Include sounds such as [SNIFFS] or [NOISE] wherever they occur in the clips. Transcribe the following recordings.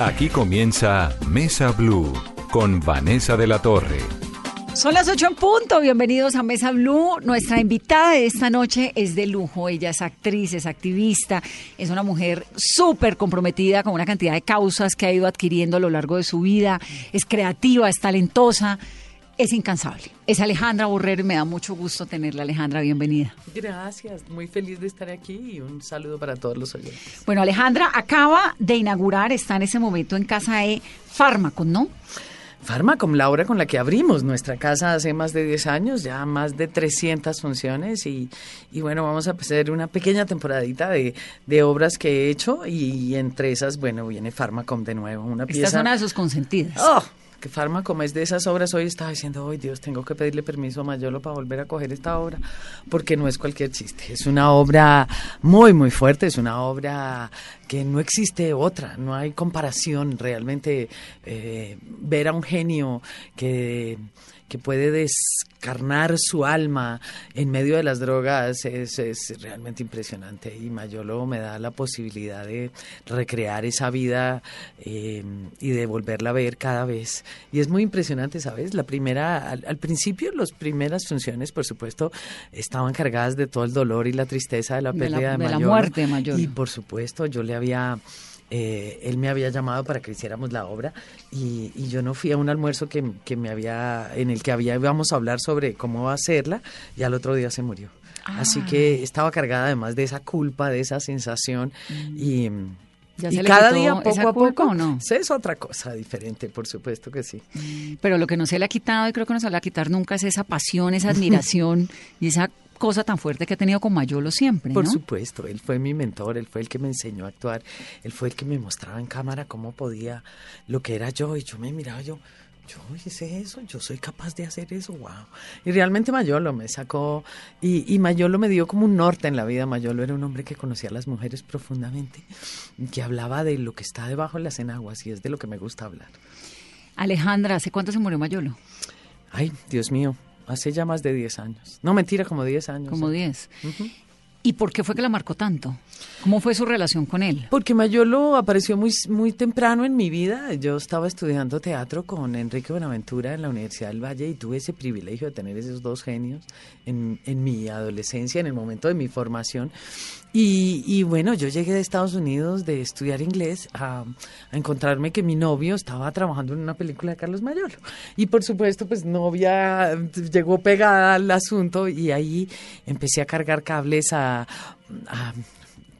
Aquí comienza Mesa Blue con Vanessa de la Torre. Son las 8 en punto, bienvenidos a Mesa Blue. Nuestra invitada de esta noche es de lujo, ella es actriz, es activista, es una mujer súper comprometida con una cantidad de causas que ha ido adquiriendo a lo largo de su vida, es creativa, es talentosa, es incansable. Es Alejandra Borrero y me da mucho gusto tenerla, Alejandra, bienvenida. Gracias, muy feliz de estar aquí y un saludo para todos los oyentes. Bueno, Alejandra acaba de inaugurar, está en ese momento en casa de Fármaco, ¿no? Farmacom, la obra con la que abrimos nuestra casa hace más de 10 años, ya más de 300 funciones y, y bueno, vamos a hacer una pequeña temporadita de, de, obras que he hecho y entre esas, bueno, viene Farmacom de nuevo, una pieza... Esta es una de sus consentidas. ¡Oh! Que Fármaco es de esas obras, hoy estaba diciendo, hoy Dios, tengo que pedirle permiso a Mayolo para volver a coger esta obra, porque no es cualquier chiste, es una obra muy, muy fuerte, es una obra que no existe otra, no hay comparación. Realmente, eh, ver a un genio que que puede descarnar su alma en medio de las drogas es, es, realmente impresionante. Y Mayolo me da la posibilidad de recrear esa vida eh, y de volverla a ver cada vez. Y es muy impresionante, ¿sabes? La primera, al, al, principio las primeras funciones por supuesto estaban cargadas de todo el dolor y la tristeza de la pérdida de, la, de, de Mayolo, la muerte de Mayolo. Y por supuesto yo le había eh, él me había llamado para que hiciéramos la obra y, y yo no fui a un almuerzo que, que, me había en el que había íbamos a hablar sobre cómo hacerla y al otro día se murió. Ah. Así que estaba cargada además de esa culpa, de esa sensación mm. y ¿Ya y se cada le día poco a poco o no? es otra cosa diferente, por supuesto que sí. Pero lo que no se le ha quitado y creo que no se le va a quitar nunca es esa pasión, esa [LAUGHS] admiración y esa cosa tan fuerte que ha tenido con Mayolo siempre, ¿no? Por supuesto, él fue mi mentor, él fue el que me enseñó a actuar, él fue el que me mostraba en cámara cómo podía, lo que era yo, y yo me miraba yo, yo hice eso, yo soy capaz de hacer eso, wow. Y realmente Mayolo me sacó, y, y, Mayolo me dio como un norte en la vida. Mayolo era un hombre que conocía a las mujeres profundamente, que hablaba de lo que está debajo de las enaguas, y es de lo que me gusta hablar. Alejandra, ¿hace cuánto se murió Mayolo? Ay, Dios mío, hace ya más de 10 años. No, mentira, como 10 años. Como 10. Uh -huh. ¿Y por qué fue que la marcó tanto? ¿Cómo fue su relación con él? Porque Mayolo apareció muy, muy temprano en mi vida. Yo estaba estudiando teatro con Enrique Buenaventura en la Universidad del Valle y tuve ese privilegio de tener esos dos genios en, en mi adolescencia, en el momento de mi formación. Y, y, bueno, yo llegué de Estados Unidos de estudiar inglés a, a, encontrarme que mi novio estaba trabajando en una película de Carlos Mayolo. Y por supuesto, pues novia llegó pegada al asunto y ahí empecé a cargar cables a, a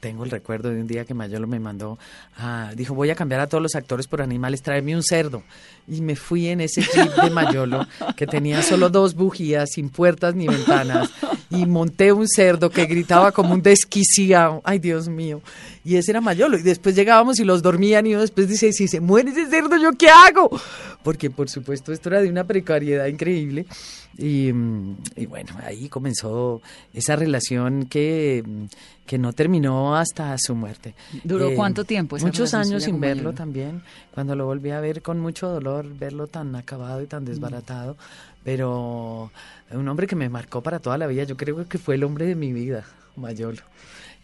tengo el recuerdo de un día que Mayolo me mandó, uh, dijo, voy a cambiar a todos los actores por animales, tráeme un cerdo. Y me fui en ese jeep de Mayolo, que tenía solo dos bujías, sin puertas ni ventanas, y monté un cerdo que gritaba como un desquiciado, ay Dios mío. Y ese era Mayolo. Y después llegábamos y los dormían y uno después dice, si se muere ese cerdo, ¿yo qué hago? Porque por supuesto esto era de una precariedad increíble. Y, y bueno, ahí comenzó esa relación que, que no terminó hasta su muerte. ¿Duró eh, cuánto tiempo? Muchos años sin verlo también. Cuando lo volví a ver con mucho dolor, verlo tan acabado y tan desbaratado. Pero un hombre que me marcó para toda la vida. Yo creo que fue el hombre de mi vida, Mayolo.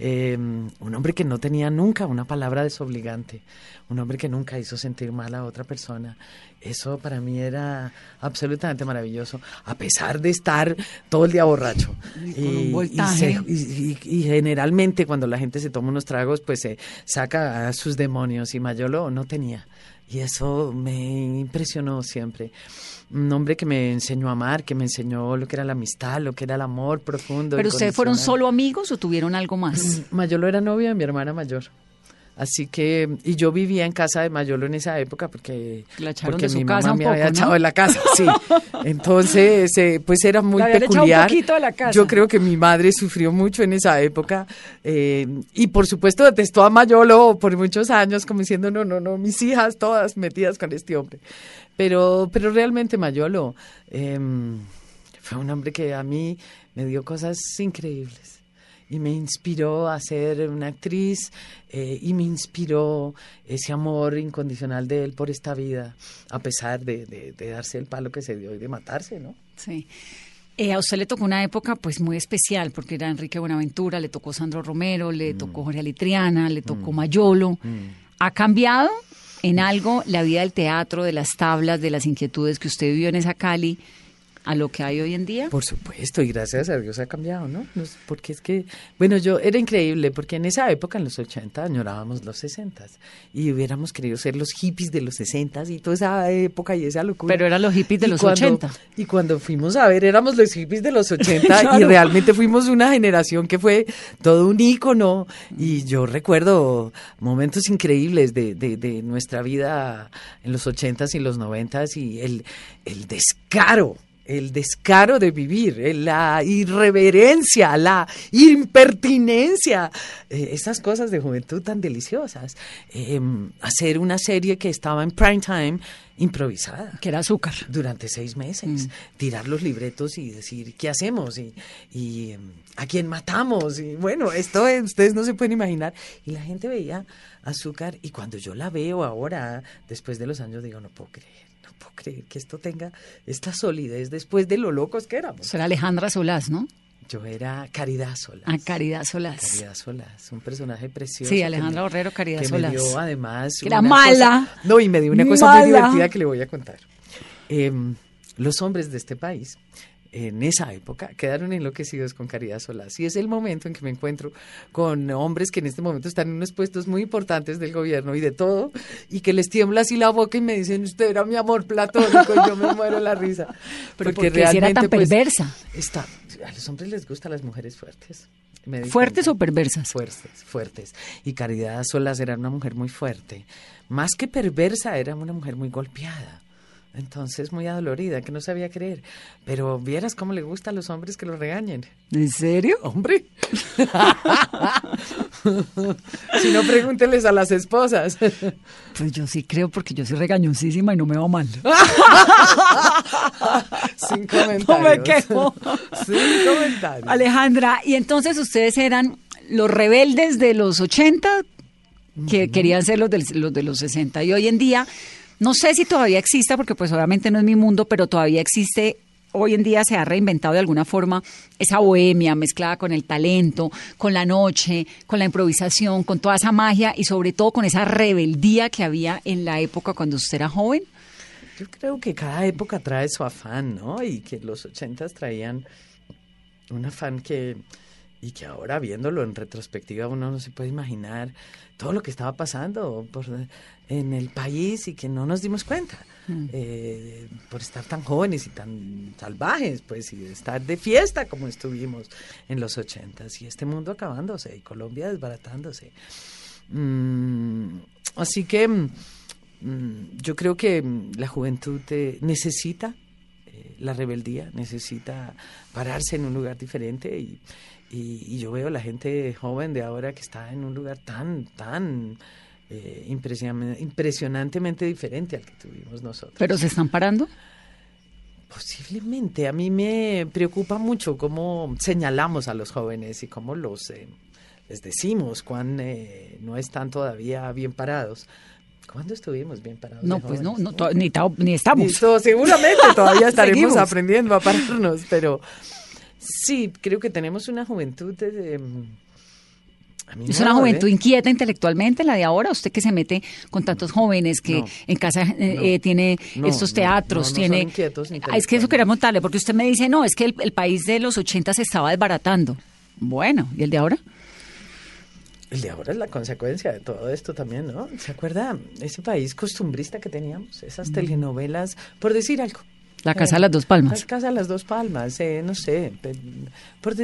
Eh, un hombre que no tenía nunca una palabra desobligante, un hombre que nunca hizo sentir mal a otra persona. Eso para mí era absolutamente maravilloso, a pesar de estar todo el día borracho. Y, y, se, y, y, generalmente cuando la gente se toma unos tragos, pues se saca a sus demonios y Mayolo no tenía. Y eso me impresionó siempre. Un hombre que me enseñó a amar, que me enseñó lo que era la amistad, lo que era el amor profundo. ¿Pero ustedes fueron solo amigos o tuvieron algo más? Mayolo era novia de mi hermana mayor. Así que, y yo vivía en casa de Mayolo en esa época porque, La echaron porque de su mi casa mamá un me poco, había ¿no? echado de la casa, sí. [LAUGHS] Entonces, eh, pues era muy un peculiar. poquito de la casa. Yo creo que mi madre sufrió mucho en esa época eh, y por supuesto detestó a Mayolo por muchos años como diciendo, no, no, no, mis hijas todas metidas con este hombre. Pero, pero realmente Mayolo em, fue un hombre que a mí me dio cosas increíbles y me inspiró a ser una actriz eh, y me inspiró ese amor incondicional de él por esta vida, a pesar de, de- de darse el palo que se dio y de matarse, ¿no? Sí. Eh, a usted le tocó una época pues muy especial porque era Enrique Buenaventura, le tocó Sandro Romero, Mm. le tocó Jorge Alitriana, le tocó Mayolo. ¿Ha cambiado en algo la vida del teatro, de las tablas, de las inquietudes que usted vivió en esa Cali a lo que hay hoy en día? Por supuesto, y gracias a Dios ha cambiado, ¿no? Porque es que, bueno, yo era increíble, porque en esa época, en los 80, añorábamos los 60 y hubiéramos querido ser los hippies de los 60 y toda esa época y esa locura. Pero eran los hippies de Y los cuando- 80. Y cuando fuimos a ver, éramos los hippies de los 80 [LAUGHS] y Claro. realmente fuimos una generación que fue todo un ícono. Y yo recuerdo momentos increíbles de, de, de nuestra vida en los 80s y los 90s y el, el descaro. El descaro de vivir, eh, la irreverencia, la impertinencia, eh, esas cosas de juventud tan deliciosas. Eh, hacer una serie que estaba en prime time improvisada. Que era azúcar. durante seis meses, tirar los libretos y decir qué hacemos y, y, em, a quién matamos y bueno, esto es- ustedes no se pueden imaginar. Y la gente veía azúcar y cuando yo la veo ahora, después de los años, digo, no puedo creer, puedo creer que esto tenga esta solidez después de lo locos que éramos. Eso era Alejandra Solás, ¿no? Yo era Caridad Solás. A Caridad Solás. Caridad Solás, un personaje precioso. Sí, Alejandra Borrero, Caridad que Solás. me dio además. Que era mala. cosa- no, y me dio una cosa Mala. muy divertida que le voy a contar. Em, los hombres de este país, en esa época, quedaron enloquecidos con Caridad Solás. Y es el momento en que me encuentro con hombres que en este momento están en unos puestos muy importantes del gobierno y de todo, y que les tiembla así la boca y me dicen, usted era mi amor platónico, y yo me muero la risa. [LAUGHS] Pero ¿por qué si era tan pues, perversa? Está, a los hombres les gustan las mujeres fuertes. ¿Fuertes cuenta. o perversas? Fuertes, fuertes. Y Caridad Solas era una mujer muy fuerte. Más que perversa, era una mujer muy golpeada. Entonces, muy adolorida, que no sabía creer. Pero vieras cómo le gusta a los hombres que lo regañen. ¿En serio? Hombre. si no, pregúnteles a las esposas. Pues yo sí creo porque yo soy regañosísima y no me va mal. Sin comentarios. [LAUGHS] No me quejo. Sin comentarios. Alejandra, y entonces ustedes eran los rebeldes de los 80 que querían ser los, del- los de los 60 y hoy en día, no sé si todavía exista porque pues obviamente no es mi mundo, pero todavía existe, hoy en día se ha reinventado de alguna forma esa bohemia mezclada con el talento, con la noche, con la improvisación, con toda esa magia y sobre todo con esa rebeldía que había en la época cuando usted era joven. Yo creo que cada época trae su afán, ¿no? Y que los ochentas traían un afán que, y que ahora viéndolo en retrospectiva uno no se puede imaginar todo lo que estaba pasando por, en el país y que no nos dimos cuenta. eh, por estar tan jóvenes y tan salvajes, pues, y estar de fiesta como estuvimos en los ochentas, y este mundo acabándose, y Colombia desbaratándose. Mm, así que mm, mm, yo creo que mm, la juventud eh, necesita eh, la rebeldía, necesita pararse en un lugar diferente y, y- y yo veo la gente joven de ahora que está en un lugar tan, tan eh, impresiona- impresionantemente diferente al que tuvimos nosotros. Pero se están parando. Posiblemente. A mí me preocupa mucho cómo señalamos a los jóvenes y cómo los eh, les decimos cuán eh, no están todavía bien parados. ¿Cuándo estuvimos bien parados? No, pues no, no, ni, ni estamos. Listo, seguramente todavía [LAUGHS] estaremos aprendiendo a pararnos, pero sí, creo que tenemos una juventud de... mi Es una juventud inquieta intelectualmente la de ahora. Usted que se mete con tantos jóvenes, que No, en casa eh, no, eh, tiene no, estos teatros, tiene. son inquietos Ah, es que eso quería montarle, porque usted me dice, no, es que el, el país de los 80 se estaba desbaratando. Bueno, ¿y el de ahora? El de ahora es la consecuencia de todo esto también, ¿no? ¿Se acuerda ese país costumbrista que teníamos? Esas telenovelas, por decir algo. La Casa de las Dos Palmas. La Casa de las Dos Palmas, eh, no sé. pe- Por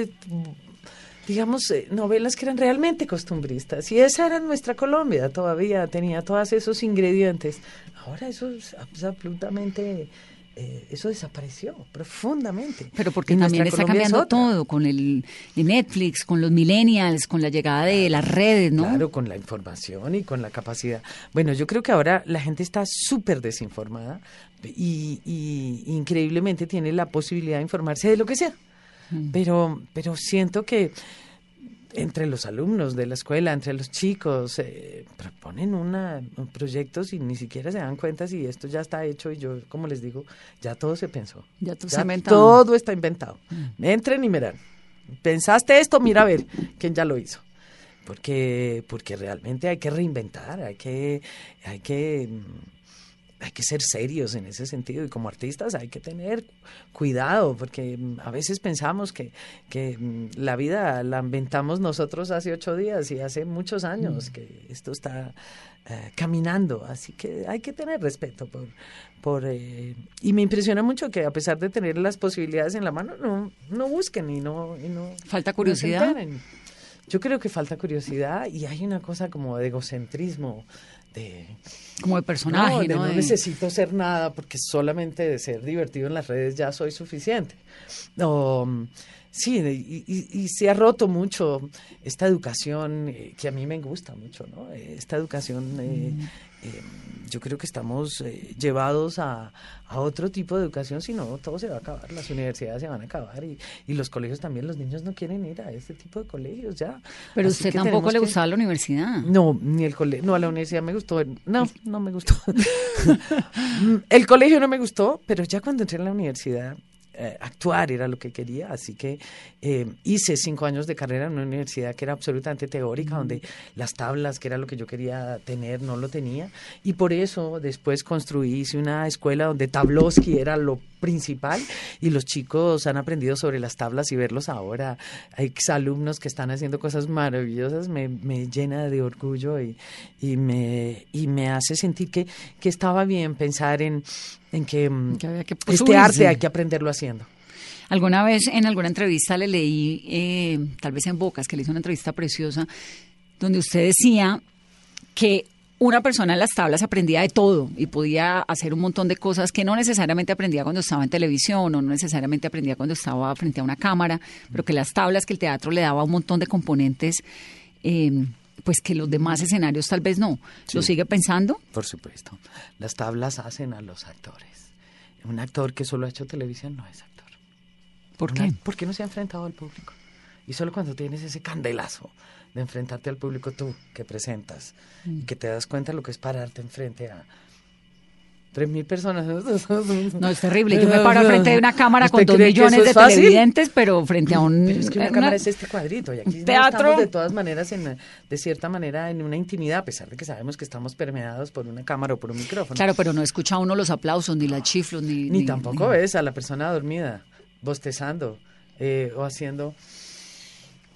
digamos, eh, novelas que eran realmente costumbristas. Y esa era nuestra Colombia, todavía tenía todos esos ingredientes. Ahora eso es absolutamente eh, eso desapareció profundamente. Pero porque también está cambiando todo, con el Netflix, con los millennials, con la llegada de las redes, ¿no? Claro, con la información y con la capacidad. Bueno, yo creo que ahora la gente está súper desinformada y, y, increíblemente tiene la posibilidad de informarse de lo que sea. Mm. Pero, pero siento que entre los alumnos de la escuela, entre los chicos, eh, proponen una, un proyectos y ni siquiera se dan cuenta si esto ya está hecho y yo, como les digo, ya todo se pensó. Ya todo, todo está inventado. Mm. Entren y miran. ¿Pensaste esto? Mira a ver quién ya lo hizo. Porque, porque realmente hay que reinventar, hay que, hay que mm, hay que ser serios en ese sentido y como artistas hay que tener cuidado porque mm, a veces pensamos que, que mm, la vida la inventamos nosotros hace ocho días y hace muchos años mm. que esto está eh, caminando, así que hay que tener respeto por... por eh, y me impresiona mucho que a pesar de tener las posibilidades en la mano, no, no busquen y no... Y no Falta curiosidad. yo creo que falta curiosidad y hay una cosa como de egocentrismo como de personaje, ¿no? necesito ser nada porque solamente de ser divertido en las redes ya soy suficiente. No, sí, y, se ha roto mucho esta educación eh, que a mí me gusta mucho, ¿no? Esta educación eh, mm. Eh, yo creo que estamos eh, llevados a, a, otro tipo de educación, si no, todo se va a acabar, las universidades se van a acabar y, y los colegios también, los niños no quieren ir a este tipo de colegios ya. Pero usted tampoco le gustaba la universidad. No, ni el colegio, no, a la universidad me gustó, no, no me gustó. [LAUGHS] el colegio no me gustó, pero ya cuando entré en la universidad eh, actuar era lo que quería, así que eh, hice cinco años de carrera en una universidad que era absolutamente teórica, donde las tablas, que era lo que yo quería tener, no lo tenía, y por eso después construí, hice una escuela donde Tabloski era lo principal y los chicos han aprendido sobre las tablas y verlos ahora. Hay exalumnos que están haciendo cosas maravillosas, me, me llena de orgullo y, y, me, y me hace sentir que, que estaba bien pensar en, en que, mm, este arte hay que aprenderlo haciendo. Alguna vez en alguna entrevista le leí, eh, tal vez en Bocas, que le hizo una entrevista preciosa, donde usted decía que una persona en las tablas aprendía de todo y podía hacer un montón de cosas que no necesariamente aprendía cuando estaba en televisión o no necesariamente aprendía cuando estaba frente a una cámara, pero que las tablas, que el teatro le daba un montón de componentes, eh, pues que los demás escenarios tal vez no. ¿Lo sigue pensando? Por supuesto. Las tablas hacen a los actores. Un actor que solo ha hecho televisión no es actor. ¿Por qué? Porque no se ha enfrentado al público. Y solo cuando tienes ese candelazo de enfrentarte al público tú que presentas y mm. que te das cuenta de lo que es pararte enfrente a tres mil personas. [LAUGHS] No, es terrible. Yo me paro frente de una [LAUGHS] cámara con dos millones de televidentes, pero frente a un... Pero es que una, cámara es este cuadrito y aquí teatro. estamos de todas maneras, en, de cierta manera, en una intimidad, a pesar de que sabemos que estamos permeados por una cámara o por un micrófono. Claro, pero no escucha uno los aplausos, ni la chiflos, ni... Ni, tampoco ves a la persona dormida, bostezando eh, o haciendo...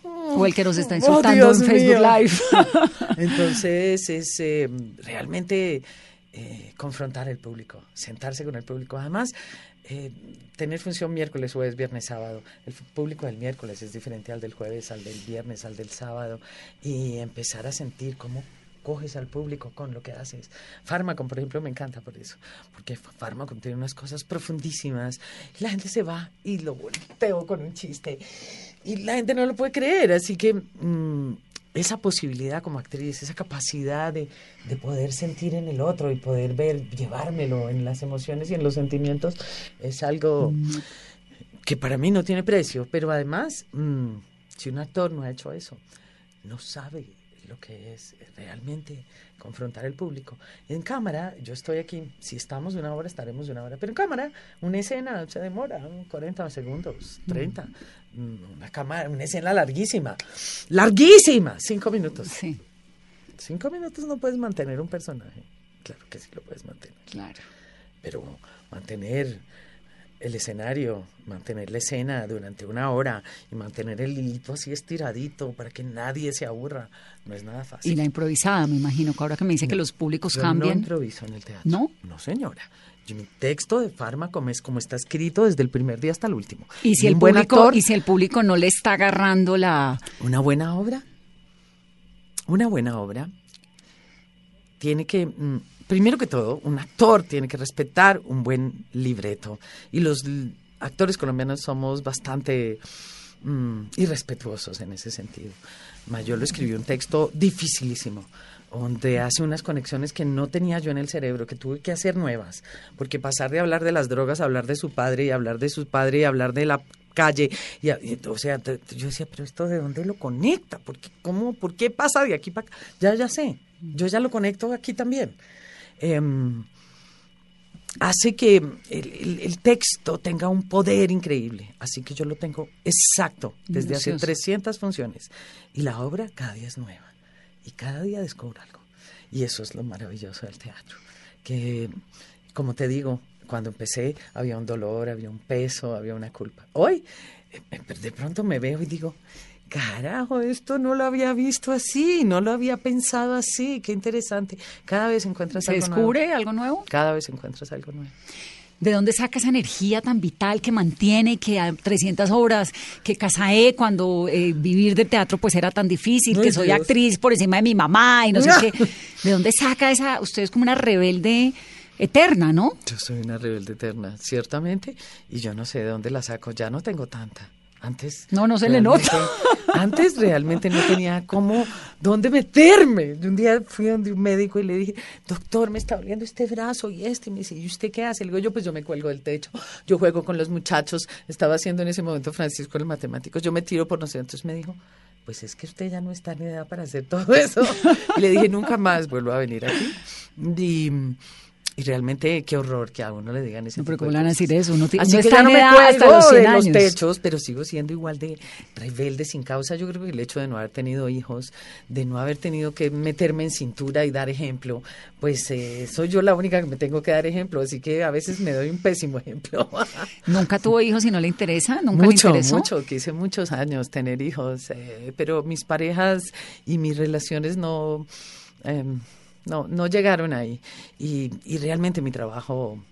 O el que nos está oh, insultando en Facebook Live. [LAUGHS] Entonces es eh, realmente eh, confrontar el público, sentarse con el público. Además, eh, tener función miércoles, jueves, viernes, sábado. El público del miércoles es diferente al del jueves, al del viernes, al del sábado. Y empezar a sentir cómo coges al público con lo que haces. Fármaco, por ejemplo, me encanta por eso, porque Fármaco tiene unas cosas profundísimas. La gente se va y lo volteo con un chiste y la gente no lo puede creer, así que mm, esa posibilidad como actriz, esa capacidad de, de, poder sentir en el otro y poder ver, llevármelo en las emociones y en los sentimientos, es algo que para mí no tiene precio, pero además, mm, si un actor no ha hecho eso, no sabe lo que es realmente confrontar el público. En cámara, yo estoy aquí, si estamos de una hora, estaremos de una hora, pero en cámara, una escena se demora 40 segundos, 30, mm, una cámara, una escena larguísima, larguísima, cinco minutos. Sí. Cinco minutos no puedes mantener un personaje. Claro que sí lo puedes mantener. Claro. Pero mantener el escenario, mantener la escena durante una hora y mantener el hilito así estiradito para que nadie se aburra, no es nada fácil. Y la improvisada, me imagino, que ahora que me dice que los públicos Yo cambian. No improviso en el teatro. ¿No? No, señora. Yo, mi texto de fármaco es como está escrito desde el primer día hasta el último. Y si, el público, actor, y si el público no le está agarrando la... una buena obra, una buena obra tiene que, mm, primero que todo, un actor tiene que respetar un buen libreto. Y los actores colombianos somos bastante mm, irrespetuosos en ese sentido. Mayolo escribió un texto dificilísimo donde hace unas conexiones que no tenía yo en el cerebro, que tuve que hacer nuevas, porque pasar de hablar de las drogas a hablar de su padre y hablar de su padre y hablar de la calle, y, o sea, yo decía, pero esto de dónde lo conecta, ¿por qué, cómo, ¿por qué pasa de aquí para acá? Ya, ya sé, yo ya lo conecto aquí también. Em, hace que el, el- el texto tenga un poder increíble. Así que yo lo tengo exacto desde hace Minucioso. 300 funciones. Y la obra cada día es nueva. Y cada día descubro algo. Y eso es lo maravilloso del teatro. Que, como te digo, cuando empecé había un dolor, había un peso, había una culpa. Hoy, eh, de pronto me veo y digo, carajo, esto no lo había visto así, no lo había pensado así, qué interesante. Cada vez encuentras ¿Se algo descubre nuevo. algo nuevo? Cada vez encuentras algo nuevo. ¿De dónde saca esa energía tan vital que mantiene, que a 300 obras, que Casaé cuando eh, vivir del teatro pues era tan difícil, que soy Dios. actriz por encima de mi mamá y no sé qué? [LAUGHS] ¿De dónde saca esa? Usted es como una rebelde eterna, ¿no? Yo soy una rebelde eterna, ciertamente, y yo no sé de dónde la saco, ya no tengo tanta. Antes. No, no se le nota. Antes realmente no tenía cómo, dónde meterme. Un día fui donde un médico y le dije, doctor, me está doliendo este brazo y este. Y me dice, ¿y usted qué hace? Le digo, yo pues yo me cuelgo del techo, yo juego con los muchachos. Estaba haciendo en ese momento Francisco el matemático, yo me tiro por no sé. Entonces me dijo, pues es que usted ya no está en edad para hacer todo eso. Y le dije, nunca más vuelvo a venir aquí. Y, y realmente qué horror que a uno le digan ese No, pero ¿cómo le van a decir eso? Uno Así uno que ya no me cuelgo los 100 de los años. techos, pero sigo siendo igual de rebelde sin causa. Yo creo que el hecho de no haber tenido hijos, de no haber tenido que meterme en cintura y dar ejemplo, pues eh, soy yo la única que me tengo que dar ejemplo, así que a veces me doy un pésimo ejemplo. [LAUGHS] ¿Nunca tuvo hijos y no le interesa? ¿Nunca mucho, le interesó? mucho, quise muchos años tener hijos, eh, pero mis parejas y mis relaciones no, em, no, no llegaron ahí. Y, y realmente mi trabajo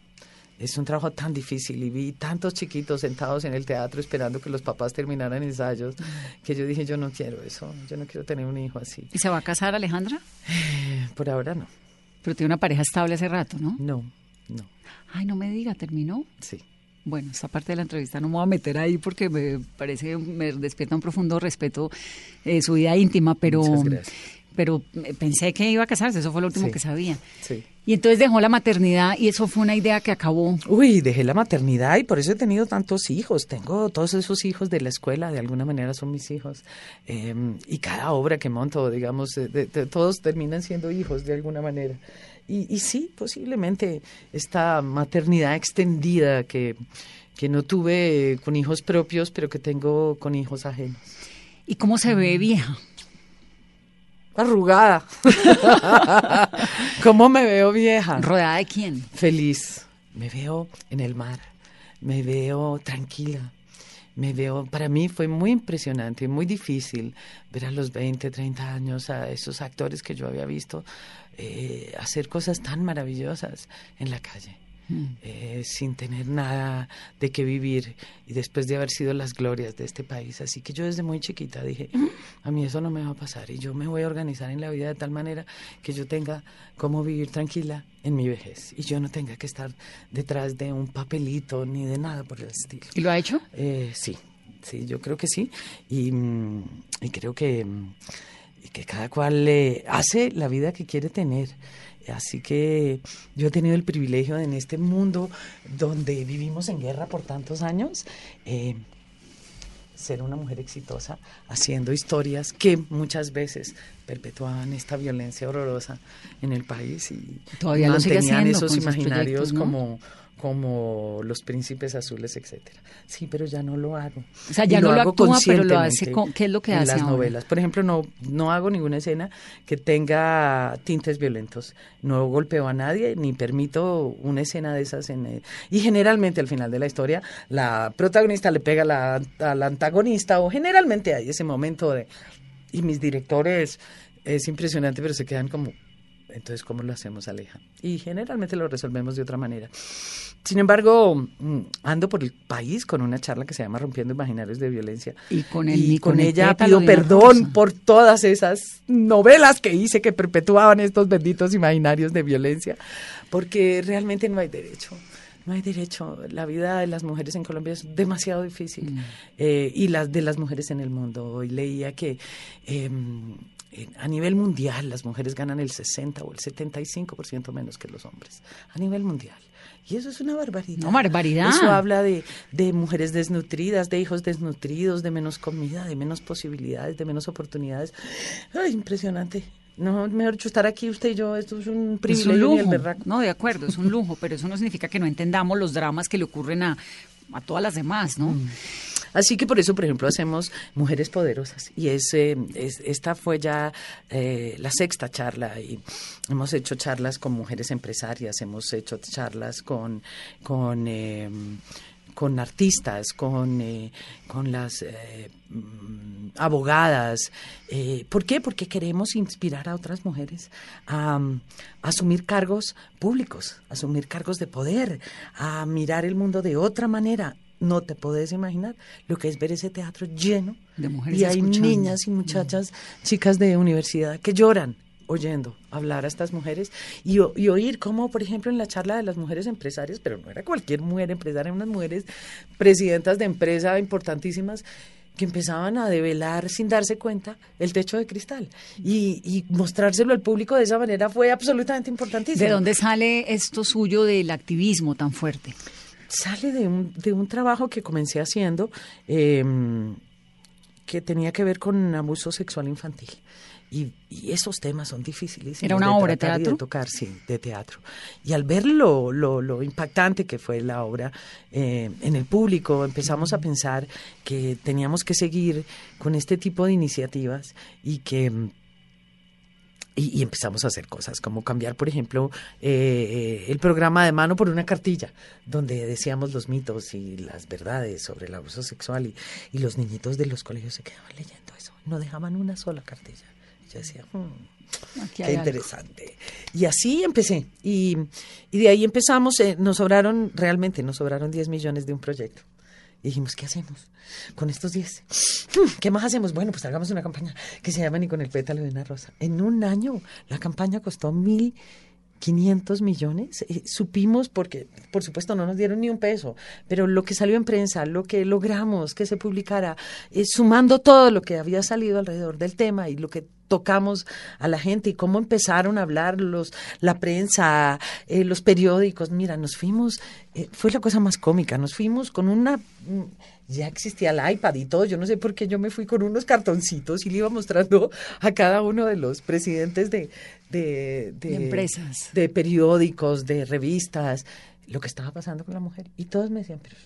es un trabajo tan difícil y vi tantos chiquitos sentados en el teatro esperando que los papás terminaran ensayos que yo dije, yo no quiero eso, yo no quiero tener un hijo así. ¿Y se va a casar Alejandra? Eh, Por ahora no, Pero tiene una pareja estable hace rato, ¿no? no, no, Ay, no me diga, ¿terminó? sí. Bueno, esta parte de la entrevista no me voy a meter ahí porque me parece, me despierta un profundo respeto eh, su vida íntima, pero, Muchas gracias. Pero eh, pensé que iba a casarse, eso fue lo último Sí. que sabía. Sí. Y entonces dejó la maternidad y eso fue una idea que acabó. Uy, dejé la maternidad y por eso he tenido tantos hijos. Tengo todos esos hijos de la escuela, de alguna manera son mis hijos. Eh, y cada obra que monto, digamos, de- de- de- todos terminan siendo hijos de alguna manera. Y, y sí, posiblemente esta maternidad extendida que, que no tuve con hijos propios, pero que tengo con hijos ajenos. ¿Y cómo se ve vieja? Arrugada. [LAUGHS] ¿Cómo me veo vieja? ¿Rodeada de quién? feliz. Me veo en el mar, me veo tranquila, me veo, para mí fue muy impresionante, muy difícil ver a los 20, 30 años a esos actores que yo había visto eh, hacer cosas tan maravillosas en la calle. Eh, sin tener nada de qué vivir y después de haber sido las glorias de este país. Así que yo desde muy chiquita dije, a mí eso no me va a pasar y yo me voy a organizar en la vida de tal manera que yo tenga cómo vivir tranquila en mi vejez y yo no tenga que estar detrás de un papelito ni de nada por el estilo. ¿Y lo ha hecho? Eh, sí, sí, yo creo que sí. Y, mm, y creo que, mm, que cada cual eh, hace la vida que quiere tener. Así que yo he tenido el privilegio de en este mundo donde vivimos en guerra por tantos años, eh, ser una mujer exitosa haciendo historias que muchas veces perpetuaban esta violencia horrorosa en el país y Todavía lo sigue mantenían haciendo esos imaginarios como como Los Príncipes Azules, etcétera. Sí, pero ya no lo hago. O sea, Y ya no lo actúa, pero lo hace con- ¿qué es lo que en hace las ahora? novelas. Por ejemplo, no, no hago ninguna escena que tenga tintes violentos. No golpeo a nadie ni permito una escena de esas. En, eh, y generalmente al final de la historia, la protagonista le pega a la, al antagonista o generalmente hay ese momento de... Y mis directores es impresionante, pero se quedan como... Entonces, ¿cómo lo hacemos, Aleja? Y generalmente lo resolvemos de otra manera. Sin embargo, mm, ando por el país con una charla que se llama Rompiendo Imaginarios de Violencia. Y con el- y y con con el ella pido perdón por todas esas novelas que hice que perpetuaban estos benditos imaginarios de violencia, porque realmente no hay derecho. No hay derecho. La vida de las mujeres en Colombia es demasiado difícil. Mm. Eh, y las de las mujeres en el mundo. Hoy leía que eh, a nivel mundial las mujeres ganan el 60 o el 75% menos que los hombres. A nivel mundial. Y eso es una barbaridad. No, barbaridad. Eso habla de, de mujeres desnutridas, de hijos desnutridos, de menos comida, de menos posibilidades, de menos oportunidades. Ay, impresionante. No, mejor dicho, estar aquí usted y yo, esto es un Es privilegio un el berraco. No, de acuerdo, es un lujo, pero eso no significa que no entendamos los dramas que le ocurren a, a todas las demás, ¿no? Mm. Así que por eso, por ejemplo, hacemos Mujeres Poderosas. Y es, eh, es- esta fue ya eh, la sexta charla. Y hemos hecho charlas con mujeres empresarias, hemos hecho charlas con, con, eh, con artistas, con, eh, con las mm, abogadas. ¿Por qué? Porque queremos inspirar a otras mujeres a, mm, asumir cargos públicos, a asumir cargos de poder, a mirar el mundo de otra manera. No te puedes imaginar lo que es ver ese teatro lleno De mujeres y hay escuchando. Niñas y muchachas, chicas de universidad que lloran oyendo hablar a estas mujeres y, y oír cómo, por ejemplo, en la charla de las mujeres empresarias, pero no era cualquier mujer empresaria, unas mujeres presidentas de empresa importantísimas que empezaban a develar sin darse cuenta el techo de cristal y, y mostrárselo al público de esa manera fue absolutamente importantísimo. ¿De dónde sale esto suyo del activismo tan fuerte? Sale de un, de un trabajo que comencé haciendo eh, que tenía que ver con abuso sexual infantil. Y, y esos temas son difíciles. ¿Era una obra de tratar y teatro? De tocar, sí, de teatro. Y al ver lo, lo, lo impactante que fue la obra eh, en el público, empezamos a pensar que teníamos que seguir con este tipo de iniciativas y que mm, y, y empezamos a hacer cosas como cambiar, por ejemplo, eh, eh, el programa de mano por una cartilla, donde decíamos los mitos y las verdades sobre el abuso sexual y, y los niñitos de los colegios se quedaban leyendo eso, no dejaban una sola cartilla. Yo decía, "Hmm, qué algo. interesante. Y así empecé. Y, y de ahí empezamos, eh, nos sobraron, realmente nos sobraron 10 millones de un proyecto. Y dijimos, ¿qué hacemos con estos 10? Hmm, [SNIFFS] ¿Qué más hacemos? Bueno, pues hagamos una campaña que se llama Ni con el pétalo de una rosa. En un año la campaña costó mil 500 millones. Eh, supimos, porque por supuesto no nos dieron ni un peso, pero lo que salió en prensa, lo que logramos que se publicara, eh, sumando todo lo que había salido alrededor del tema y lo que tocamos a la gente y cómo empezaron a hablar los, la prensa, eh, los periódicos. Mira, nos fuimos, eh, fue la cosa más cómica, nos fuimos con una, mm, ya existía el iPad y todo, yo no sé por qué yo me fui con unos cartoncitos y le iba mostrando a cada uno de los presidentes de, de, De empresas. de periódicos, de revistas, lo que estaba pasando con la mujer. Y todos me decían, pero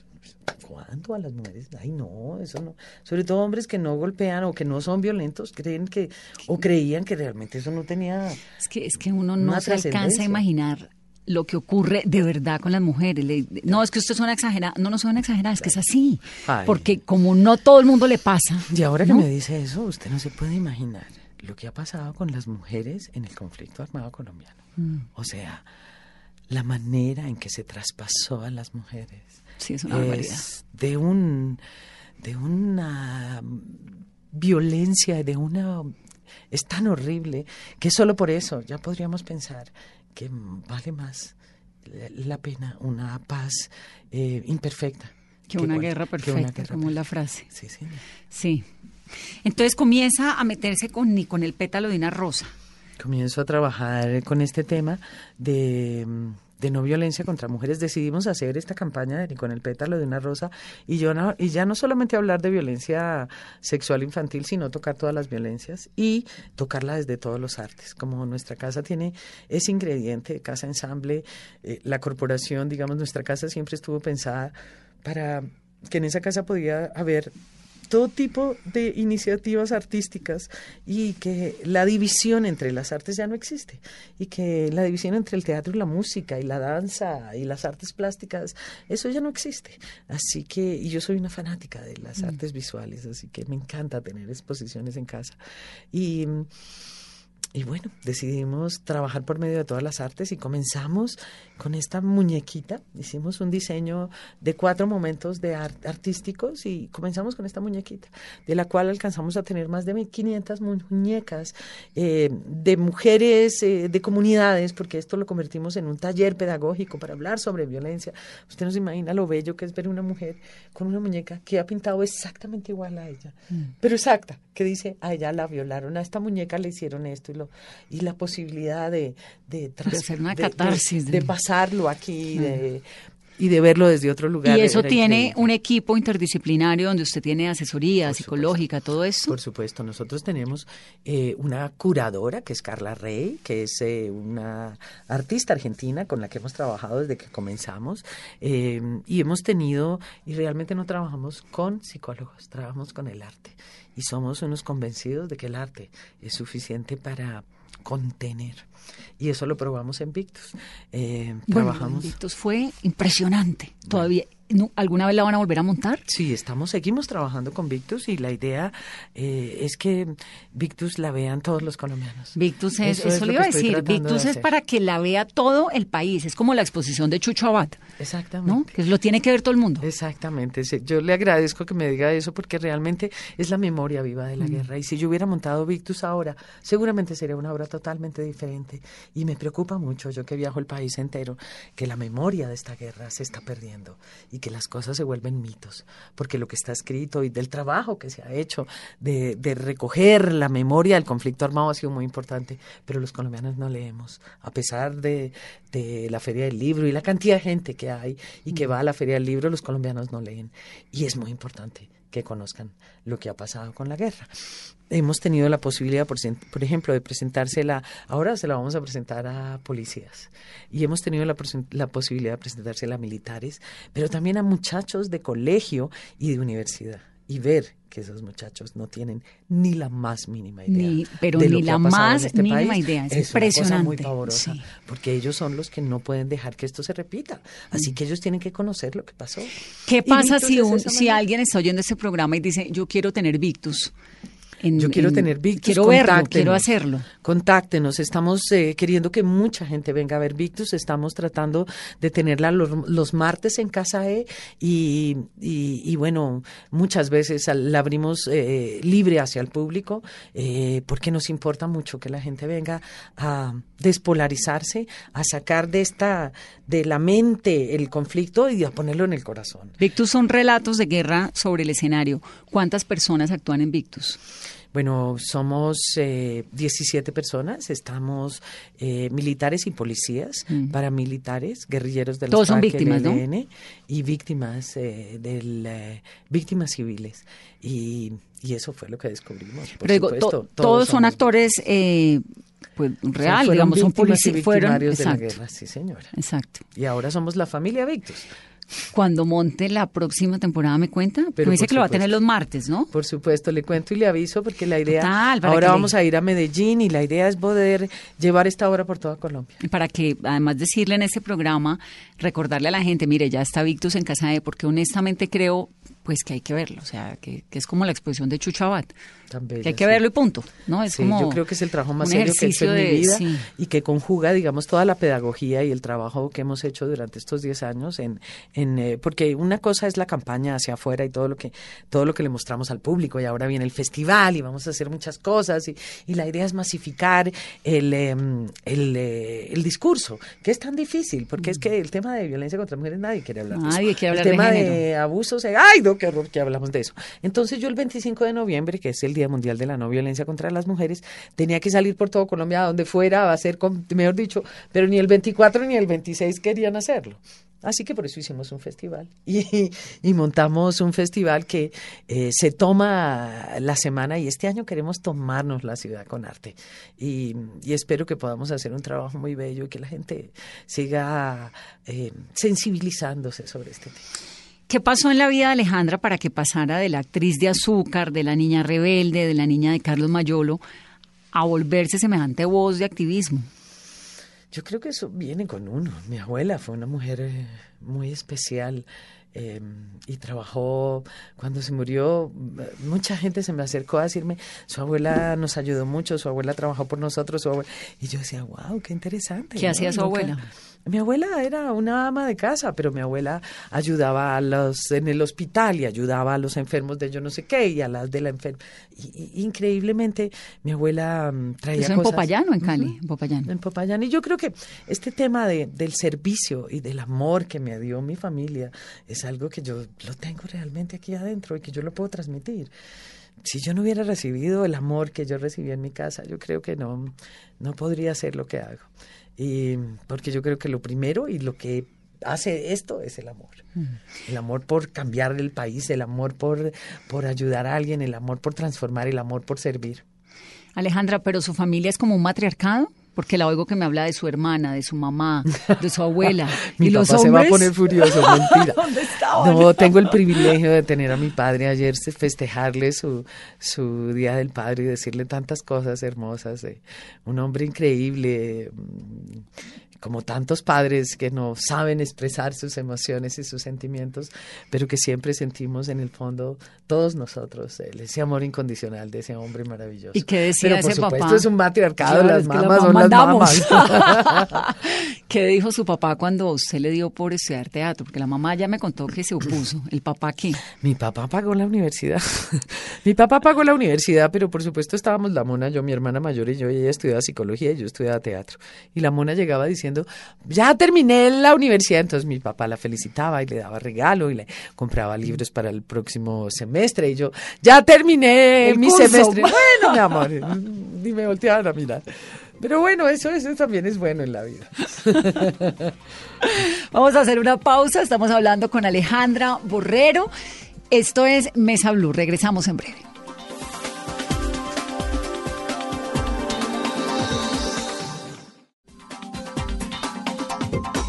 ¿cuándo a las mujeres? Ay, no, eso no. Sobre todo hombres que no golpean o que no son violentos, creen que, o creían que realmente eso no tenía... Es que, es que uno no se alcanza a imaginar lo que ocurre de verdad con las mujeres. Le- no, es que usted suena exagerada. No, no suena exagerada, es que es así. Ay. Porque como no todo el mundo le pasa. Y ahora que me dice eso, usted no se puede imaginar lo que ha pasado con las mujeres en el conflicto armado colombiano. O sea, la manera en que se traspasó a las mujeres. Sí, es una barbaridad. es de un de una violencia, de una es tan horrible que solo por eso ya podríamos pensar que vale más la pena una paz eh, imperfecta Que una guerra que una perfecta, guerra como es la perfecta. frase. Sí, sí. Sí. Entonces comienza a meterse con, ni con el pétalo de una rosa. Comienzo a trabajar con este tema de, de no violencia contra mujeres, decidimos hacer esta campaña de Ni con el pétalo de una rosa y, yo no, y ya no solamente hablar de violencia sexual infantil, sino tocar todas las violencias y tocarla desde todos los artes. Como nuestra casa tiene ese ingrediente casa ensamble, eh, la corporación, digamos, nuestra casa siempre estuvo pensada para que en esa casa podía haber todo tipo de iniciativas artísticas y que la división entre las artes ya no existe y que la división entre el teatro y la música y la danza y las artes plásticas, eso ya no existe. Así que, y yo soy una fanática de las artes visuales, así que me encanta tener exposiciones en casa. Y y bueno, decidimos trabajar por medio de todas las artes y comenzamos con esta muñequita. Hicimos un diseño de cuatro momentos de artísticos y comenzamos con esta muñequita, de la cual alcanzamos a tener más de 1.500 muñecas eh, de mujeres, eh, de comunidades, porque esto lo convertimos en un taller pedagógico para hablar sobre violencia. Usted no se imagina lo bello que es ver una mujer con una muñeca que ha pintado exactamente igual a ella, mm. pero exacta, que dice, a ella la violaron, a esta muñeca le hicieron esto y lo y la posibilidad de de, hacer una catarsis de, pasarlo aquí y de verlo desde otro lugar. ¿Y eso tiene un equipo interdisciplinario donde usted tiene asesoría psicológica, todo eso? Por supuesto, nosotros tenemos eh, una curadora que es Carla Rey, que es eh, una artista argentina con la que hemos trabajado desde que comenzamos eh, y hemos tenido, y realmente no trabajamos con psicólogos, trabajamos con el arte y somos unos convencidos de que el arte es suficiente para contener. Y eso lo probamos en Victus. Eh, trabajamos. Victus fue impresionante. Todavía ¿Alguna vez la van a volver a montar? Sí, estamos, seguimos trabajando con Victus y la idea eh, es que Victus la vean todos los colombianos. Victus es, eso, le iba a decir, Victus es para que la vea todo el país, es como la exposición de Chucho Abad. Exactamente. ¿no? Que lo tiene que ver todo el mundo. Exactamente, yo le agradezco que me diga eso porque realmente es la memoria viva de la mm. guerra y si yo hubiera montado Victus ahora, seguramente sería una obra totalmente diferente y me preocupa mucho, yo que viajo el país entero, que la memoria de esta guerra se está perdiendo y que las cosas se vuelven mitos, porque lo que está escrito y del trabajo que se ha hecho de, recoger la memoria del conflicto armado ha sido muy importante, pero los colombianos no leemos, a pesar de, de la Feria del Libro y la cantidad de gente que hay y que va a la Feria del Libro, los colombianos no leen. Y es muy importante que conozcan lo que ha pasado con la guerra. Hemos tenido la posibilidad, por, ejemplo, de presentársela, ahora se la vamos a presentar a policías, y hemos tenido la posibilidad de presentársela a militares, pero también a muchachos de colegio y de universidad, y ver que esos muchachos no tienen ni la más mínima idea. Ni, pero ni la más este mínima idea. Es, impresionante. Una muy pavorosa, porque ellos son los que no pueden dejar que esto se repita. Así mm. que ellos tienen que conocer lo que pasó. ¿Qué pasa si, si alguien está oyendo este programa y dice, yo quiero tener Victus? Yo quiero tener Victus. Quiero verlo, quiero hacerlo. Contáctenos. Estamos eh, queriendo que mucha gente venga a ver Victus. Estamos tratando de tenerla los, martes en Casa E y, y, bueno, muchas veces la abrimos eh, libre hacia el público eh, porque nos importa mucho que la gente venga a despolarizarse, a sacar de esta de la mente el conflicto y a ponerlo en el corazón. Victus son relatos de guerra sobre el escenario. ¿Cuántas personas actúan en Victus? Bueno, somos eh, 17 personas, estamos eh, militares y policías, paramilitares, guerrilleros del Todos son víctimas, ¿no? Y víctimas eh, del eh, víctimas civiles. Y, y, eso fue lo que descubrimos. Por Pero todos, todos, son actores eh, pues real, digamos, son policías, fueron de la guerra, sí señora. Exacto. Y ahora somos la familia Victus. Cuando monte la próxima temporada, ¿me cuenta? Pero me dice que lo va a tener los martes, ¿no? Por supuesto, le cuento y le aviso porque la idea... ahora vamos a ir a Medellín y la idea es poder llevar esta obra por toda Colombia. Para que, además, decirle en este programa, recordarle a la gente, mire, ya está Victus en Casa de, porque honestamente creo pues que hay que verlo, o sea, que, es como la exposición de Que hay que verlo y punto, ¿no? Es como yo creo que es el trabajo más serio que he hecho en mi vida y que conjuga, digamos, toda la pedagogía y el trabajo que hemos hecho durante estos 10 años en, en eh, porque una cosa es la campaña hacia afuera y todo lo que todo lo que le mostramos al público y ahora viene el festival y vamos a hacer muchas cosas y, y la idea es masificar el, em, el, eh, el, discurso, que es tan difícil, porque es que el tema de violencia contra mujeres nadie quiere hablar nadie de quiere hablar el tema de, abusos, ¡ay, qué horror que hablamos de eso. Entonces yo el 25 de noviembre, que es el Día Mundial de la No Violencia contra las Mujeres, tenía que salir por todo Colombia, a donde fuera, a con- mejor dicho, pero ni el 24 ni el 26 querían hacerlo. Así que por eso hicimos un festival [LAUGHS] y, montamos un festival que eh, se toma la semana y este año queremos tomarnos la ciudad con arte y, y espero que podamos hacer un trabajo muy bello y que la gente siga eh, sensibilizándose sobre este tema. ¿Qué pasó en la vida de Alejandra para que pasara de la actriz de Azúcar, de la niña rebelde, de la niña de Carlos Mayolo, a volverse semejante voz de activismo? Yo creo que eso viene con uno. Mi abuela fue una mujer eh, muy especial eh, y trabajó cuando se murió. eh, Mucha gente se me acercó a decirme, su abuela nos ayudó mucho, su abuela trabajó por nosotros. Su abuela... Y yo decía, wow, qué interesante. ¿Qué ¿no? hacía su Nunca- abuela? Mi abuela era una ama de casa, pero mi abuela ayudaba a los en el hospital y ayudaba a los enfermos de yo no sé qué y a las de la enferma. Y, y- increíblemente, mi abuela mm, traía ¿Eso en cosas. Popayán o en Cali? En Popayán. En Popayán. Y yo creo que este tema de, del servicio y del amor que me dio mi familia es algo que yo lo tengo realmente aquí adentro y que yo lo puedo transmitir. Si yo no hubiera recibido el amor que yo recibí en mi casa, yo creo que no, no podría hacer lo que hago. Y porque yo creo que lo primero y lo que hace esto es el amor. El amor por cambiar el país, el amor por, por ayudar a alguien, el amor por transformar, el amor por servir. Alejandra, pero su familia es como un matriarcado, porque la oigo que me habla de su hermana, de su mamá, de su abuela. [LAUGHS] Mi y los papá se va a poner furioso, mentira. [LAUGHS] ¿Dónde estaban? No, tengo el privilegio de tener a mi padre ayer, festejarle su, su Día del Padre y decirle tantas cosas hermosas. de un hombre increíble, mm, como tantos padres que no saben expresar sus emociones y sus sentimientos, pero que siempre sentimos en el fondo todos nosotros ese amor incondicional de ese hombre maravilloso. ¿Y qué decía pero por ese supuesto papá? es un matriarcado, Claro, las que mamás son las mamás. [LAUGHS] [LAUGHS] ¿Qué dijo su papá cuando usted le dio por estudiar teatro? Porque la mamá ya me contó que se opuso. ¿El papá qué? Mi papá pagó la universidad. [LAUGHS] mi papá pagó la universidad, pero por supuesto estábamos la mona, yo, mi hermana mayor y yo, y ella estudiaba psicología y yo estudiaba teatro. Y la mona llegaba diciendo, ya terminé la universidad. Entonces mi papá la felicitaba y le daba regalo y le compraba libros para el próximo semestre. Y yo, ya terminé El mi curso. semestre. [LAUGHS] Bueno, mi amor, ni me volteaban a mirar. Pero bueno, eso, eso también es bueno en la vida. [LAUGHS] Vamos a hacer una pausa. Estamos hablando con Alejandra Borrero. Esto es Mesa Blue. Regresamos en breve.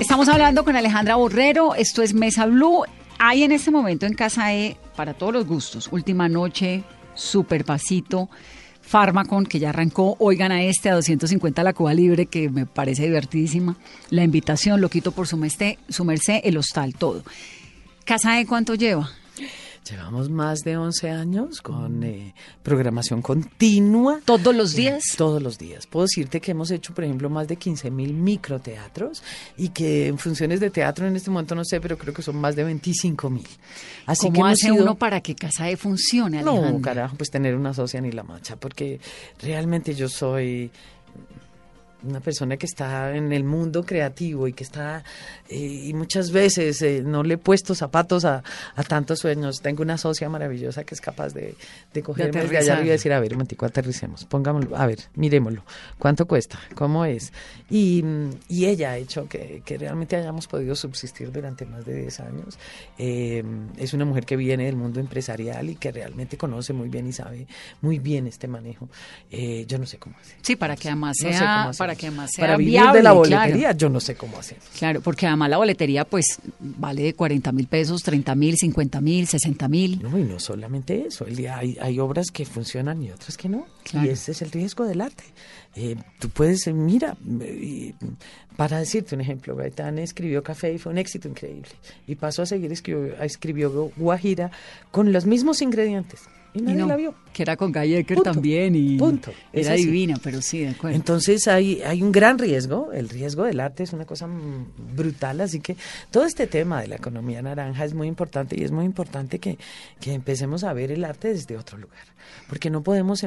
Estamos hablando con Alejandra Borrero. Esto es Mesa Blue. Hay en este momento en Casa E para todos los gustos. Última noche, super pasito. Farmacon, que ya arrancó, oigan a este a 250 la Cuba Libre, que me parece divertidísima. La invitación, lo quito por su, merced, su merced, el hostal, todo. ¿Casa E cuánto lleva? Llevamos más de 11 años con eh, programación continua. ¿Todos los días? Todos los días. Puedo decirte que hemos hecho, por ejemplo, más de 15 mil microteatros y que en funciones de teatro en este momento no sé, pero creo que son más de 25 mil. Así que ¿Cómo hemos hace sido- uno para que Casa E funcione, No, carajo, pues tener una socia ni la macha, porque realmente yo soy una persona que está en el mundo creativo y que está, eh, y muchas veces eh, no le he puesto zapatos a, a tantos sueños. Tengo una socia maravillosa que es capaz de, de cogerme arriba y decir, a ver, un momentico, aterricemos, pongámoslo, a ver, miremoslo, ¿cuánto cuesta? ¿Cómo es? Y, y ella ha hecho que, que realmente hayamos podido subsistir durante más de 10 años. Eh, es una mujer que viene del mundo empresarial y que realmente conoce muy bien y sabe muy bien este manejo. Yo no sé cómo hace. Sí, para que además No sé sea, cómo hacemos. Para que además sea Para vivir viable, de la claro. boletería, yo no sé cómo hacemos. Claro, porque además la boletería pues vale de 40 mil pesos, 30 mil, 50 mil, 60 mil. No, y no solamente eso, el día hay, hay obras que funcionan y otras que no. Claro. Y ese es el riesgo del arte. Eh, tú puedes, eh, mira, eh, para decirte un ejemplo, Gaetán escribió Café y fue un éxito increíble. Y pasó a seguir, escribió, escribió Guajira con los mismos ingredientes. Y Y nadie no, la vio. que era con Gallecker Punto. también y Punto. Era divina, pero sí, de acuerdo. Entonces hay, hay un gran riesgo, el riesgo del arte es una cosa mm, brutal, así que todo este tema de la economía naranja es muy importante y es muy importante que, que empecemos a ver el arte desde otro lugar, porque no podemos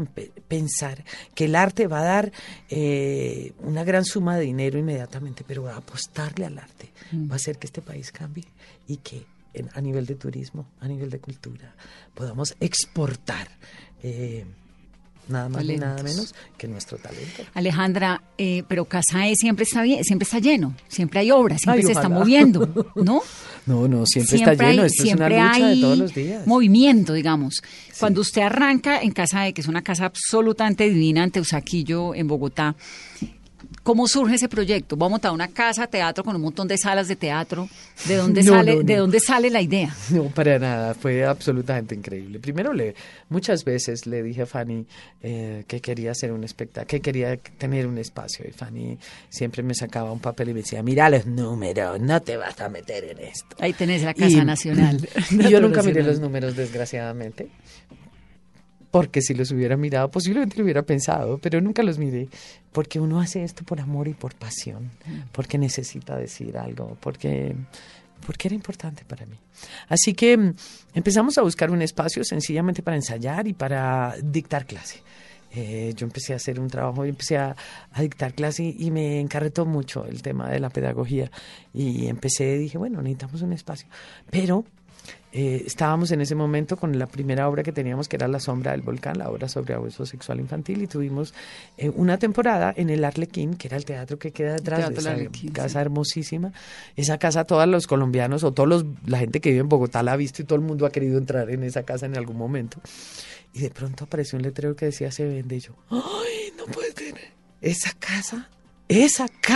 pensar que el arte va a dar eh, una gran suma de dinero inmediatamente, pero va a apostarle al arte, va a hacer que este país cambie y que en- a nivel de turismo, a nivel de cultura, podamos exportar. eh, nada más ni nada Talentos. menos que nuestro talento. Alejandra, eh, pero Casa E siempre está bien, siempre está lleno, siempre hay obras, siempre Ay, se está moviendo, ¿no? [LAUGHS] No, no, siempre, está lleno, hay, esto es una siempre lucha de hay todos los días. movimiento, digamos. Cuando usted arranca en Casa E, que es una casa absolutamente divina en Teusaquillo, en Bogotá, ¿cómo surge ese proyecto? Vamos a montar una casa teatro con un montón de salas de teatro. ¿De [LAUGHS] dónde No, sale, no, de dónde sale la idea? [LAUGHS] No, para nada, fue absolutamente increíble. Primero, le, muchas veces le dije a Fanny eh, que quería hacer un espectáculo, que quería tener un espacio. Y Fanny siempre me sacaba un papel y me decía, mira los números, no te vas a meter en esto. Ahí tenés la Casa Y- Nacional. [LAUGHS] Y yo nunca miré los números, desgraciadamente. Porque si los hubiera mirado, posiblemente lo hubiera pensado, pero nunca los miré. Porque uno hace esto por amor y por pasión. Porque necesita decir algo. Porque, porque era importante para mí. Así que mm, empezamos a buscar un espacio sencillamente para ensayar y para dictar clase. Eh, yo empecé a hacer un trabajo y empecé a, a dictar clase y, y me encarretó mucho el tema de la pedagogía. Y empecé, dije, bueno, necesitamos un espacio. Pero eh, estábamos en ese momento con la primera obra que teníamos, que era La Sombra del Volcán, la obra sobre abuso sexual infantil, y tuvimos eh, una temporada en el Arlequín, que era el teatro que queda detrás de esa Arlequín, casa hermosísima. Esa casa, todos los colombianos o los, la gente que vive en Bogotá la ha visto y todo el mundo ha querido entrar en esa casa en algún momento. Y de pronto apareció un letrero que decía se vende y yo, ¡ay, no puede tener! ¿Esa casa? ¿Esa casa?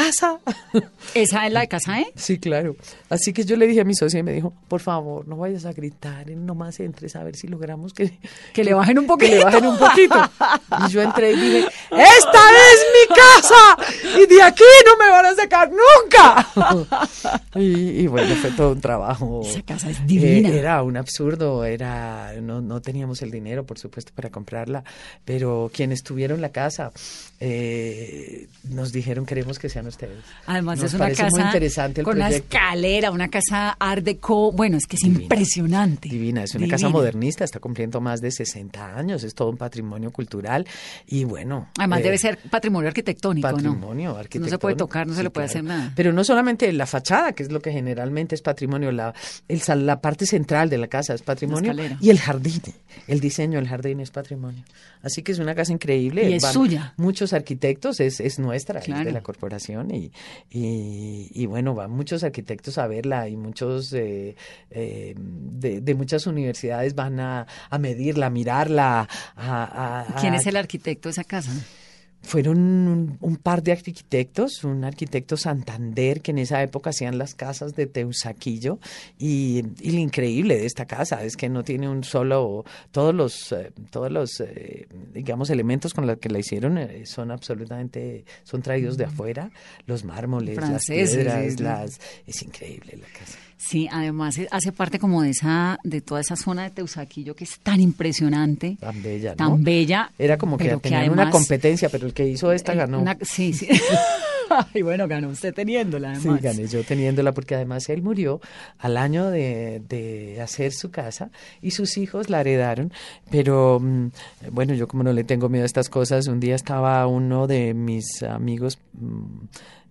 ¿Esa es la de Casa E? Sí, claro. Así que yo le dije a mi socia y me dijo, por favor, no vayas a gritar, nomás entres a ver si logramos que, Que le bajen un que poquito. le bajen un poquito. Y yo entré y dije, ¡esta es mi casa! Y de aquí no me van a sacar nunca. y, y bueno, fue todo un trabajo. Esa casa es divina. Eh, era un absurdo, era no, no teníamos el dinero, por supuesto, para comprarla, pero quienes tuvieron la casa eh, nos dijeron queremos que sean ustedes. Además Nos es una casa muy interesante el con una escalera, una casa art deco, bueno, es que es Divina. impresionante. Divina, es una casa modernista, está cumpliendo más de 60 años, es todo un patrimonio cultural y bueno. Además eh, debe ser patrimonio arquitectónico, patrimonio ¿no? arquitectónico. No se puede tocar, no se Sí, le puede claro. hacer nada. Pero no solamente la fachada, que es lo que generalmente es patrimonio, la, el la parte central de la casa es patrimonio y el jardín, el diseño del jardín es patrimonio. Así que es una casa increíble. Y es suya. Muchos arquitectos, es, es nuestra, es de la corporación y, y, y bueno, van muchos arquitectos a verla y muchos eh, eh, de, de muchas universidades van a, a medirla, a mirarla. A- a- ¿Quién es el arquitecto de esa casa? Fueron un, un par de arquitectos, un arquitecto Santander que en esa época hacían las casas de Teusaquillo y, y lo increíble de esta casa es que no tiene un solo, todos los, eh, todos los, eh, digamos, elementos con los que la hicieron eh, son absolutamente, son traídos de afuera, los mármoles, Franceses, las piedras, sí, las, es increíble la casa. Sí, además eh, hace parte como de esa, de toda esa zona de Teusaquillo que es tan impresionante, Tan bella, ¿no? tan bella. Era como que tenían una además- competencia, pero el que hizo esta ganó. una- sí, sí. [LAUGHS] y bueno, ganó usted teniéndola, Sí, además. gané yo teniéndola porque además él murió al año de, de hacer su casa y sus hijos la heredaron. Pero mm, bueno, yo como no le tengo miedo a estas cosas, un día estaba uno de mis amigos mm,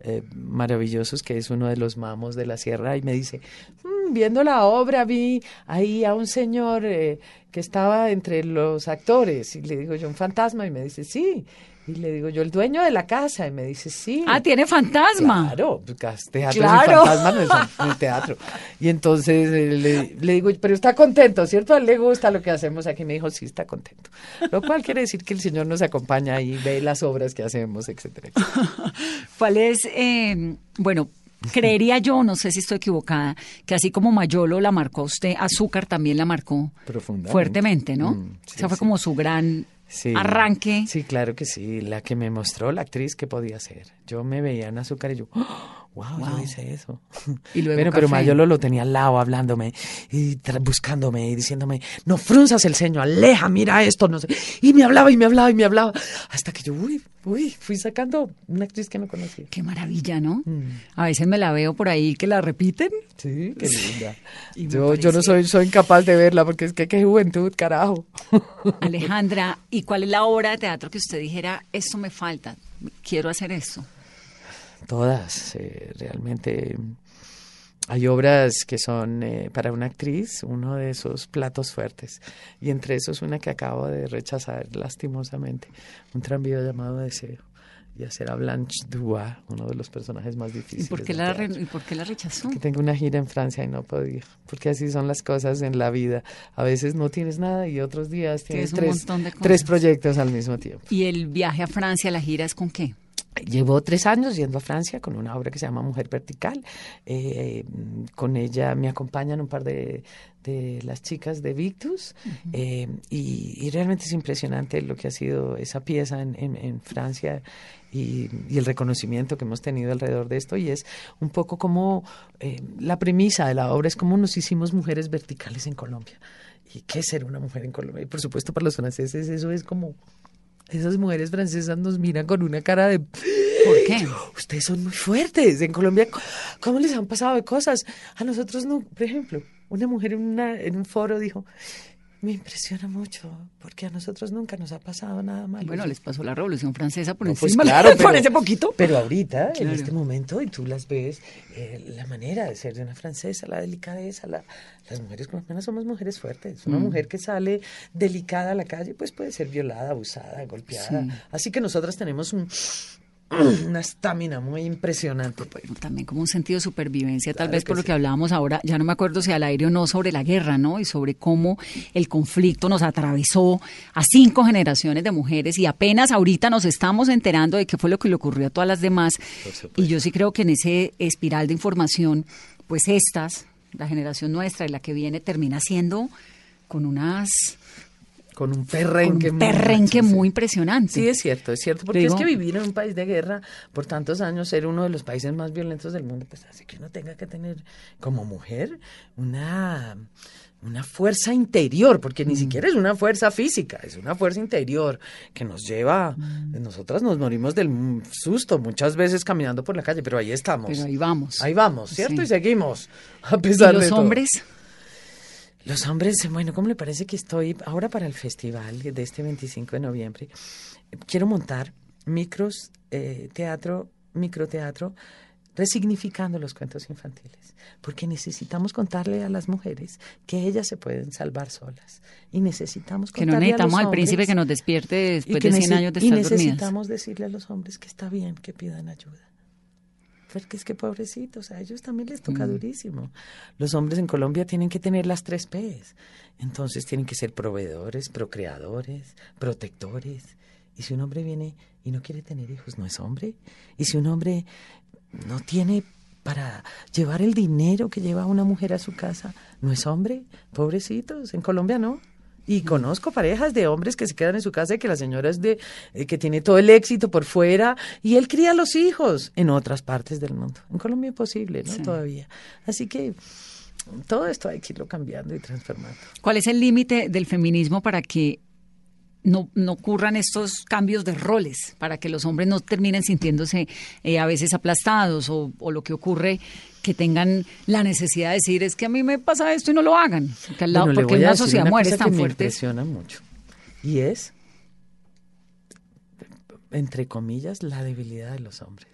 eh, maravillosos, que es uno de los mamos de la sierra, y me dice, "Mm, viendo la obra vi ahí a un señor eh, que estaba entre los actores. Y le digo yo, un fantasma, y me dice, sí. Y le digo yo, el dueño de la casa, y me dice, sí. Ah, tiene fantasma. Claro, pues, teatro Claro. sin fantasma no es, es teatro. Y entonces eh, le, le digo, pero está contento, ¿cierto? A él le gusta lo que hacemos aquí. Me dijo, sí, está contento. Lo cual quiere decir que el Señor nos acompaña y ve las obras que hacemos, etcétera, etcétera. [LAUGHS] ¿Cuál es, eh, bueno, creería yo, no sé si estoy equivocada, que así como Mayolo la marcó a usted, Azúcar también la marcó Profundamente. fuertemente, ¿no? Mm, sí, Esa fue sí. como su gran Sí. arranque. Sí, claro que sí. La que me mostró la actriz que podía ser. Yo me veía en azúcar y yo, ¡Oh! wow, yo Wow. hice eso. Y luego bueno, pero. Mayolo lo tenía al lado hablándome y buscándome y diciéndome, no frunzas el ceño, aleja, mira esto, no sé. Y me hablaba y me hablaba y me hablaba. Hasta que yo, uy, uy, fui sacando una actriz que no conocía. Qué maravilla, ¿no? Mm. A veces me la veo por ahí que la repiten. Sí, qué linda. [LAUGHS] Yo, yo no soy, soy incapaz de verla porque es que qué juventud, carajo. [LAUGHS] Alejandra, ¿y cuál es la obra de teatro que usted dijera, esto me falta, quiero hacer esto? Todas, eh, realmente. Hay obras que son eh, para una actriz, uno de esos platos fuertes. Y entre esos una que acabo de rechazar lastimosamente, un tranvío llamado Deseo. Y hacer a Blanche Dubois, uno de los personajes más difíciles. ¿Y por qué, la, re- y por qué la rechazó? Que tengo una gira en Francia y no podía, porque así son las cosas en la vida. A veces no tienes nada y otros días tienes Tienes un tres, montón de cosas. tres proyectos al mismo tiempo. ¿Y el viaje a Francia, la gira es con qué? Llevo tres años yendo a Francia con una obra que se llama Mujer Vertical. Eh, con ella me acompañan un par de, de las chicas de Victus eh, y, y realmente es impresionante lo que ha sido esa pieza en, en- en Francia y, y el reconocimiento que hemos tenido alrededor de esto y es un poco como eh, la premisa de la obra es cómo nos hicimos mujeres verticales en Colombia. ¿Y qué es ser una mujer en Colombia? Y por supuesto para los franceses eso es como esas mujeres francesas nos miran con una cara de... ¿Por qué? Ustedes son muy fuertes. En Colombia, ¿cómo les han pasado de cosas? A nosotros no. Por ejemplo, una mujer en, una, en un foro dijo, me impresiona mucho, porque a nosotros nunca nos ha pasado nada malo. Bueno, les pasó la Revolución Francesa por No, pues encima, claro, [LAUGHS] por pero- ese poquito. Pero ahorita, Claro. en este momento, y tú las ves, eh, la manera de ser de una francesa, la delicadeza, la, las mujeres colombianas somos mujeres fuertes. Mm. Una mujer que sale delicada a la calle, pues puede ser violada, abusada, golpeada. Sí. Así que nosotras tenemos un, una estamina muy impresionante. pues. También como un sentido de supervivencia, tal vez por lo sí. que hablábamos ahora, ya no me acuerdo si al aire o no, sobre la guerra, ¿no? Y sobre cómo el conflicto nos atravesó a cinco generaciones de mujeres y apenas ahorita nos estamos enterando de qué fue lo que le ocurrió a todas las demás. Y yo sí creo que en ese espiral de información, pues estas, la generación nuestra y la que viene, termina siendo con unas Con un perrenque. un muy perrenque muy impresionante. Sí, es cierto, es cierto, porque Digo- es que vivir en un país de guerra por tantos años, ser uno de los países más violentos del mundo, pues hace que uno tenga que tener como mujer una, una fuerza interior, porque Mm. ni siquiera es una fuerza física, es una fuerza interior que nos lleva, Mm. nosotras nos morimos del susto muchas veces caminando por la calle, pero ahí estamos. Pero ahí vamos. Ahí vamos, ¿cierto? Sí. Y seguimos, a ¿Y pesar de los todo. Los hombres, bueno, ¿cómo le parece que estoy ahora para el festival de este 25 de noviembre? Quiero montar micros, eh, teatro, microteatro, resignificando los cuentos infantiles, porque necesitamos contarle a las mujeres que ellas se pueden salvar solas y necesitamos Que no contarle a necesitamos los al príncipe que nos despierte y después de 100 nece- años de y estar dormidas. necesitamos decirle a los hombres que está bien que pidan ayuda. Porque es que pobrecitos, a ellos también les Mm. toca durísimo. Los hombres en Colombia tienen que tener las tres P's. Entonces tienen que ser proveedores, procreadores, protectores. Y si un hombre viene y no quiere tener hijos, no es hombre. Y si un hombre no tiene para llevar el dinero que lleva una mujer a su casa, no es hombre. Pobrecitos, en Colombia no. Y conozco parejas de hombres que se quedan en su casa y que la señora es de eh, que tiene todo el éxito por fuera y él cría a los hijos en otras partes del mundo. En Colombia es posible, ¿no? Sí. Todavía. Así que todo esto hay que irlo cambiando y transformando. ¿Cuál es el límite del feminismo para que no, no ocurran estos cambios de roles, para que los hombres no terminen sintiéndose eh, a veces aplastados o, o lo que ocurre, que tengan la necesidad de decir, es que a mí me pasa esto y no lo hagan? Porque, al lado- Bueno, porque una sociedad una cosa tan que me impresiona mucho. Y es, entre comillas, la debilidad de los hombres.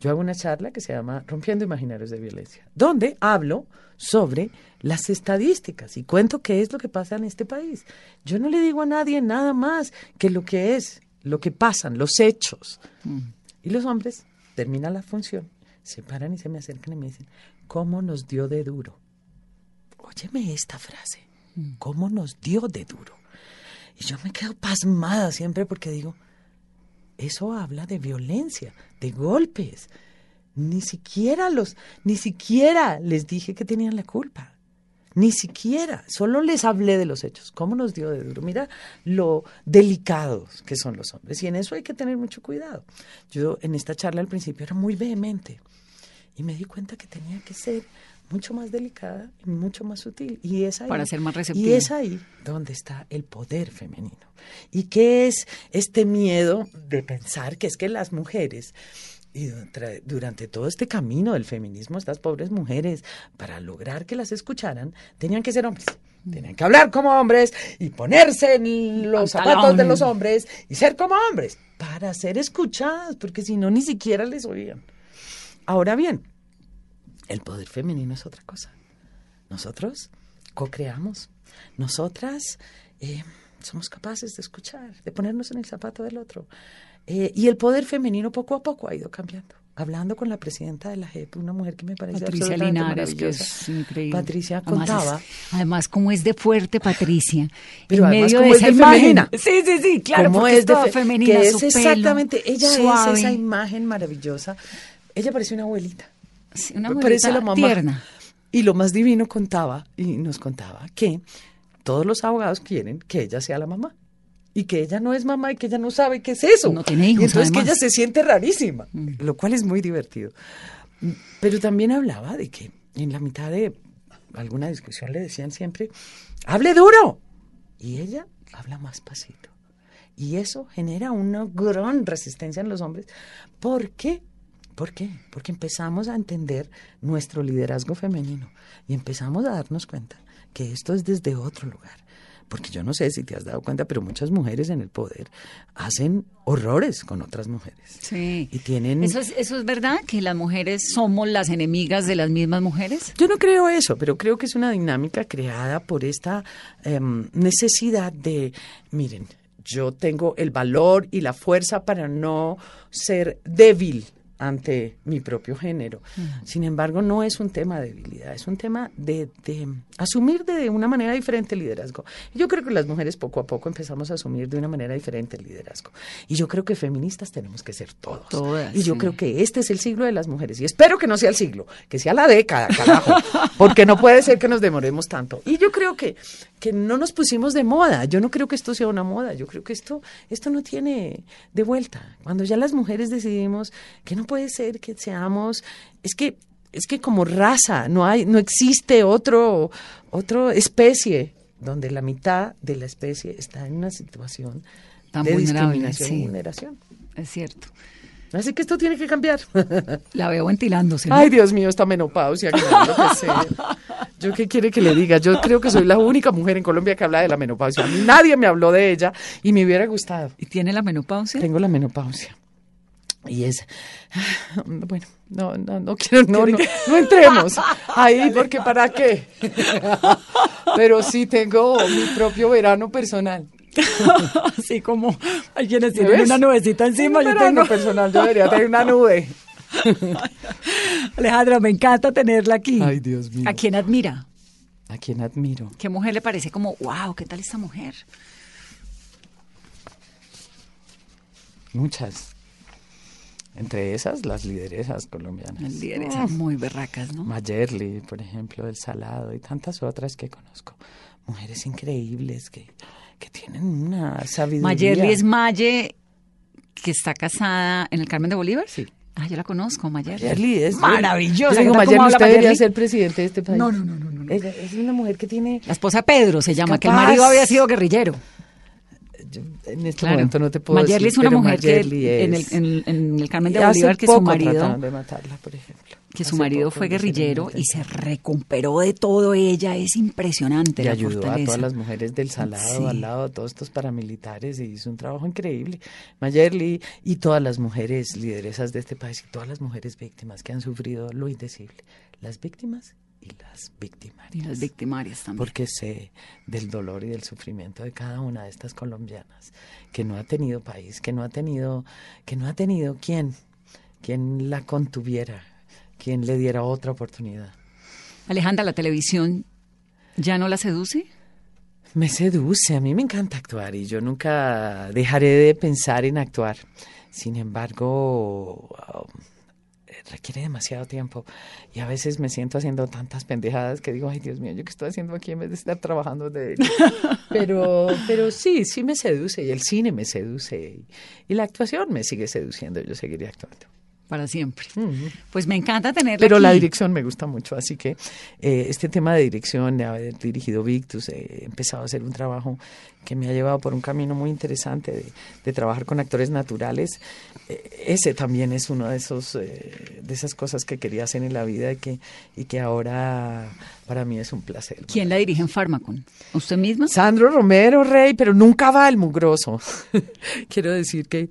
Yo hago una charla que se llama Rompiendo Imaginarios de Violencia, donde hablo sobre las estadísticas y cuento qué es lo que pasa en este país. Yo no le digo a nadie nada más que lo que es, lo que pasan, los hechos. Y los hombres, termina la función, se paran y se me acercan y me dicen, ¿cómo nos dio de duro? Óyeme esta frase, ¿cómo nos dio de duro? Y yo me quedo pasmada siempre porque digo, eso habla de violencia, de golpes. Ni siquiera los, ni siquiera les dije que tenían la culpa. Ni siquiera, solo les hablé de los hechos. ¿Cómo nos dio de duro? Mira lo delicados que son los hombres. Y en eso hay que tener mucho cuidado. Yo en esta charla al principio era muy vehemente. Y me di cuenta que tenía que ser mucho más delicada y mucho más sutil. Y es ahí, Para ser más Y receptiva. es ahí donde está el poder femenino. ¿Y qué es este miedo de pensar que es que las mujeres, y durante, todo este camino del feminismo, estas pobres mujeres, para lograr que las escucharan, tenían que ser hombres? Tenían que hablar como hombres y ponerse en los Pantalón. zapatos de los hombres y ser como hombres para ser escuchadas, porque si no, ni siquiera les oían. Ahora bien, El poder femenino es otra cosa. Nosotros co-creamos. Nosotras eh, somos capaces de escuchar, de ponernos en el zapato del otro. Eh, y el poder femenino poco a poco ha ido cambiando. Hablando con la presidenta de la JEP, una mujer que me parece Patricia absolutamente Linares, que es increíble. Patricia Además, contaba. es- además, como es de fuerte Patricia. [LAUGHS] Pero en además, medio cómo de es esa de imagen. femenina. Sí, sí, sí, claro, cómo porque es, de fe- femenina, que es pelo exactamente, ella suave. es esa imagen maravillosa. Ella parece una abuelita. Sí, una Me parece abuelita la mamá. tierna. Y lo más divino contaba, y nos contaba, que todos los abogados quieren que ella sea la mamá. Y que ella no es mamá y que ella no sabe qué es eso. No tiene hijos, Y entonces que ella se siente rarísima, lo cual es muy divertido. Pero también hablaba de que en la mitad de alguna discusión le decían siempre, hable duro. Y ella habla más pasito. Y eso genera una gran resistencia en los hombres. ¿Por qué? ¿Por qué? Porque empezamos a entender nuestro liderazgo femenino y empezamos a darnos cuenta que esto es desde otro lugar. Porque yo no sé si te has dado cuenta, pero muchas mujeres en el poder hacen horrores con otras mujeres. Sí. Y tienen... ¿Eso es, ¿Eso es verdad? ¿Que las mujeres somos las enemigas de las mismas mujeres? Yo no creo eso, pero creo que es una dinámica creada por esta em, necesidad de, miren, yo tengo el valor y la fuerza para no ser débil ante mi propio género. Sin embargo, no es un tema de debilidad, es un tema de, de asumir de una manera diferente el liderazgo. Yo creo que las mujeres poco a poco empezamos a asumir de una manera diferente el liderazgo. Y yo creo que feministas tenemos que ser todos. Todas, y yo sí. creo que este es el siglo de las mujeres. Y espero que no sea el siglo, que sea la década, carajo. [LAUGHS] Porque no puede ser que nos demoremos tanto. Y yo creo que, que no nos pusimos de moda. Yo no creo que esto sea una moda. Yo creo que esto, esto no tiene de vuelta. Cuando ya las mujeres decidimos que no puede ser que seamos, es que, es que como raza no hay, no existe otro, otro especie donde la mitad de la especie está en una situación Tan de vulnerable, discriminación y sí. vulneración. Es cierto. Así que esto tiene que cambiar. [LAUGHS] La veo ventilándose. ¿no? Ay, Dios mío, esta menopausia. que me va a enloquecer. ¿Yo qué quiere que le diga? Yo creo que soy la única mujer en Colombia que habla de la menopausia. Nadie me habló de ella y me hubiera gustado. ¿Y tiene la menopausia? Tengo la menopausia. Y es, bueno, no, no, no quiero, no, no, no entremos ahí porque para qué. Pero sí tengo mi propio verano personal. [LAUGHS] Así como hay quienes ¿Me tienen una nubecita encima. Yo tengo. personal, yo debería tener una nube. [LAUGHS] Alejandra, me encanta tenerla aquí. Ay, Dios mío. ¿A quién admira? A quien admiro. ¿Qué mujer le parece como, wow, qué tal esta mujer? Muchas. Entre esas, las lideresas colombianas. Las lideresas muy berracas, ¿no? Mayerly, por ejemplo, del Salado y tantas otras que conozco. Mujeres increíbles que, que tienen una sabiduría. Mayerly es Maye, que está casada en el Carmen de Bolívar. Sí. Ah, yo la conozco, Mayerly. Mayerly es maravillosa. Yo digo, ¿Qué tal cómo Mayerly, usted debería ser presidente de este país. No, no, no, no, no. Ella es una mujer que tiene. La esposa de Pedro se llama, que el marido había sido guerrillero. Yo en este Claro. momento no te puedo Mayerly decir. es una mujer que Mayerly en el, es- en, en el Carmen de Bolívar que su marido trataron de matarla, por ejemplo. que su Hace marido fue hicieron guerrillero y se recuperó de todo ella. Es impresionante Y la ayudó a todas las mujeres del Salado, Sí. al lado de todos estos paramilitares, y hizo un trabajo increíble. Mayerly y todas las mujeres lideresas de este país y todas las mujeres víctimas que han sufrido lo indecible. Las víctimas y las victimarias. Y las victimarias también. Porque sé del dolor y del sufrimiento de cada una de estas colombianas que no ha tenido país, que no ha tenido, que no ha tenido quien, quien la contuviera, quien le diera otra oportunidad. Alejandra, ¿la televisión ya no la seduce? Me seduce, a mí me encanta actuar y yo nunca dejaré de pensar en actuar. Sin embargo, um, requiere demasiado tiempo y a veces me siento haciendo tantas pendejadas que digo, ay Dios mío, ¿yo qué estoy haciendo aquí en vez de estar trabajando de ello? [LAUGHS] pero, pero sí, sí me seduce y el cine me seduce y, y la actuación me sigue seduciendo, yo seguiré actuando. Para siempre. Pues me encanta tenerla Pero la dirección me gusta mucho, así que eh, este tema de dirección, de haber dirigido Victus, eh, he empezado a hacer un trabajo que me ha llevado por un camino muy interesante de, de trabajar con actores naturales. Eh, ese también es uno de esos, eh, de esas cosas que quería hacer en la vida y que, y que ahora para mí es un placer. ¿Quién la dirige en Pharmacon? ¿Usted misma? Sandro Romero, Rey, pero nunca va el mugroso. [LAUGHS] Quiero decir que,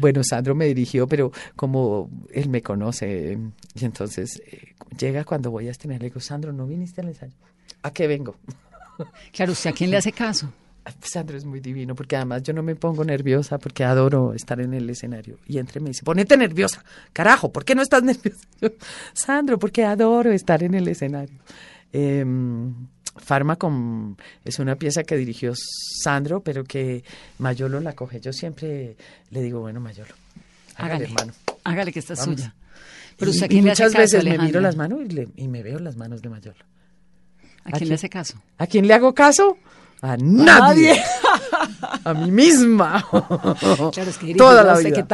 bueno, Sandro me dirigió, pero como él me conoce, y entonces eh, llega cuando voy a estrenar, le digo, Sandro, ¿no viniste al ensayo? ¿A qué vengo? [LAUGHS] Claro, ¿usted a quién le hace caso? Sandro es muy divino, porque además yo no me pongo nerviosa, porque adoro estar en el escenario. Y entre me dice, ponete nerviosa. Carajo, ¿por qué no estás [LAUGHS] nerviosa? Sandro, porque adoro estar en el escenario. Eh, Farmacom es una pieza que dirigió Sandro, pero que Mayolo la coge. Yo siempre le digo, bueno, Mayolo, hágale, Hágale, hermano. hágale que esta es Vamos. suya. Pero Y- usted y muchas veces me miro Alejandra? las manos y, le- y me veo las manos de Mayolo. ¿A quién le hace caso? ¿A quién le hago caso? A nadie. [LAUGHS] A mí misma. Claro, es que dirige, Toda la vida.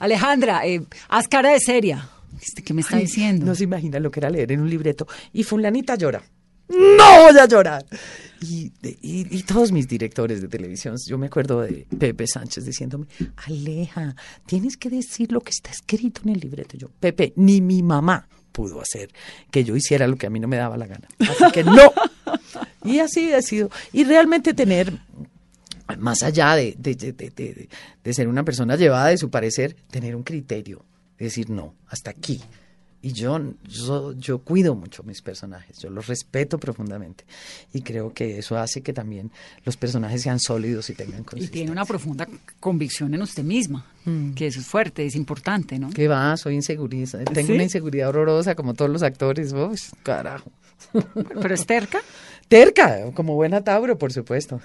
Alejandra, eh, haz cara de seria. ¿Este ¿Qué me está Ay, diciendo? No se imagina lo que era leer en un libreto. Y fulanita llora. No voy a llorar. Y, de- y- y todos mis directores de televisión, yo me acuerdo de Pepe Sánchez diciéndome, Aleja, tienes que decir lo que está escrito en el libreto. Yo, Pepe, ni mi mamá pudo hacer que yo hiciera lo que a mí no me daba la gana. Así que no. Y así ha sido. Y realmente tener más allá de- de- de- de ser una persona llevada de su parecer, tener un criterio, decir no, hasta aquí. Y yo, yo, yo cuido mucho mis personajes, yo los respeto profundamente. Y creo que eso hace que también los personajes sean sólidos y tengan Y consistencia. tiene una profunda convicción en usted misma, que eso es fuerte, es importante, ¿no? ¿Qué va? Soy inseguriza. Tengo ¿Sí? una inseguridad horrorosa como todos los actores. Uy, carajo. Pero es terca. Terca, como buena Tauro, por supuesto.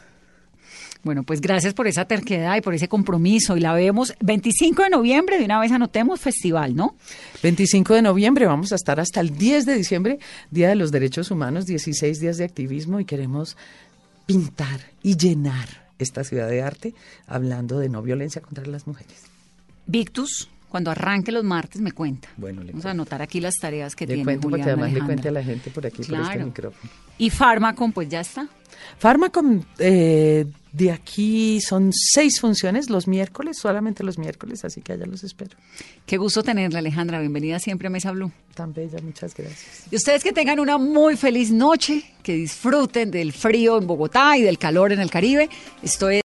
Bueno, pues gracias por esa terquedad y por ese compromiso. Y la vemos 25 de noviembre, de una vez anotemos festival, ¿no? 25 de noviembre, vamos a estar hasta el 10 de diciembre, Día de los Derechos Humanos, 16 días de activismo y queremos pintar y llenar esta ciudad de arte hablando de no violencia contra las mujeres. Victus, cuando arranque los martes, me cuenta. Bueno, le Vamos a anotar aquí las tareas que Le tiene cuento porque además le cuente a la gente por aquí, por este Claro. micrófono. Y Pharmacon, pues ya está. Farmacom, eh, de aquí son seis funciones los miércoles, solamente los miércoles, así que allá los espero. Qué gusto tenerla, Alejandra. Bienvenida siempre a Mesa Blue. Tan bella, muchas gracias. Y ustedes que tengan una muy feliz noche, que disfruten del frío en Bogotá y del calor en el Caribe. Esto es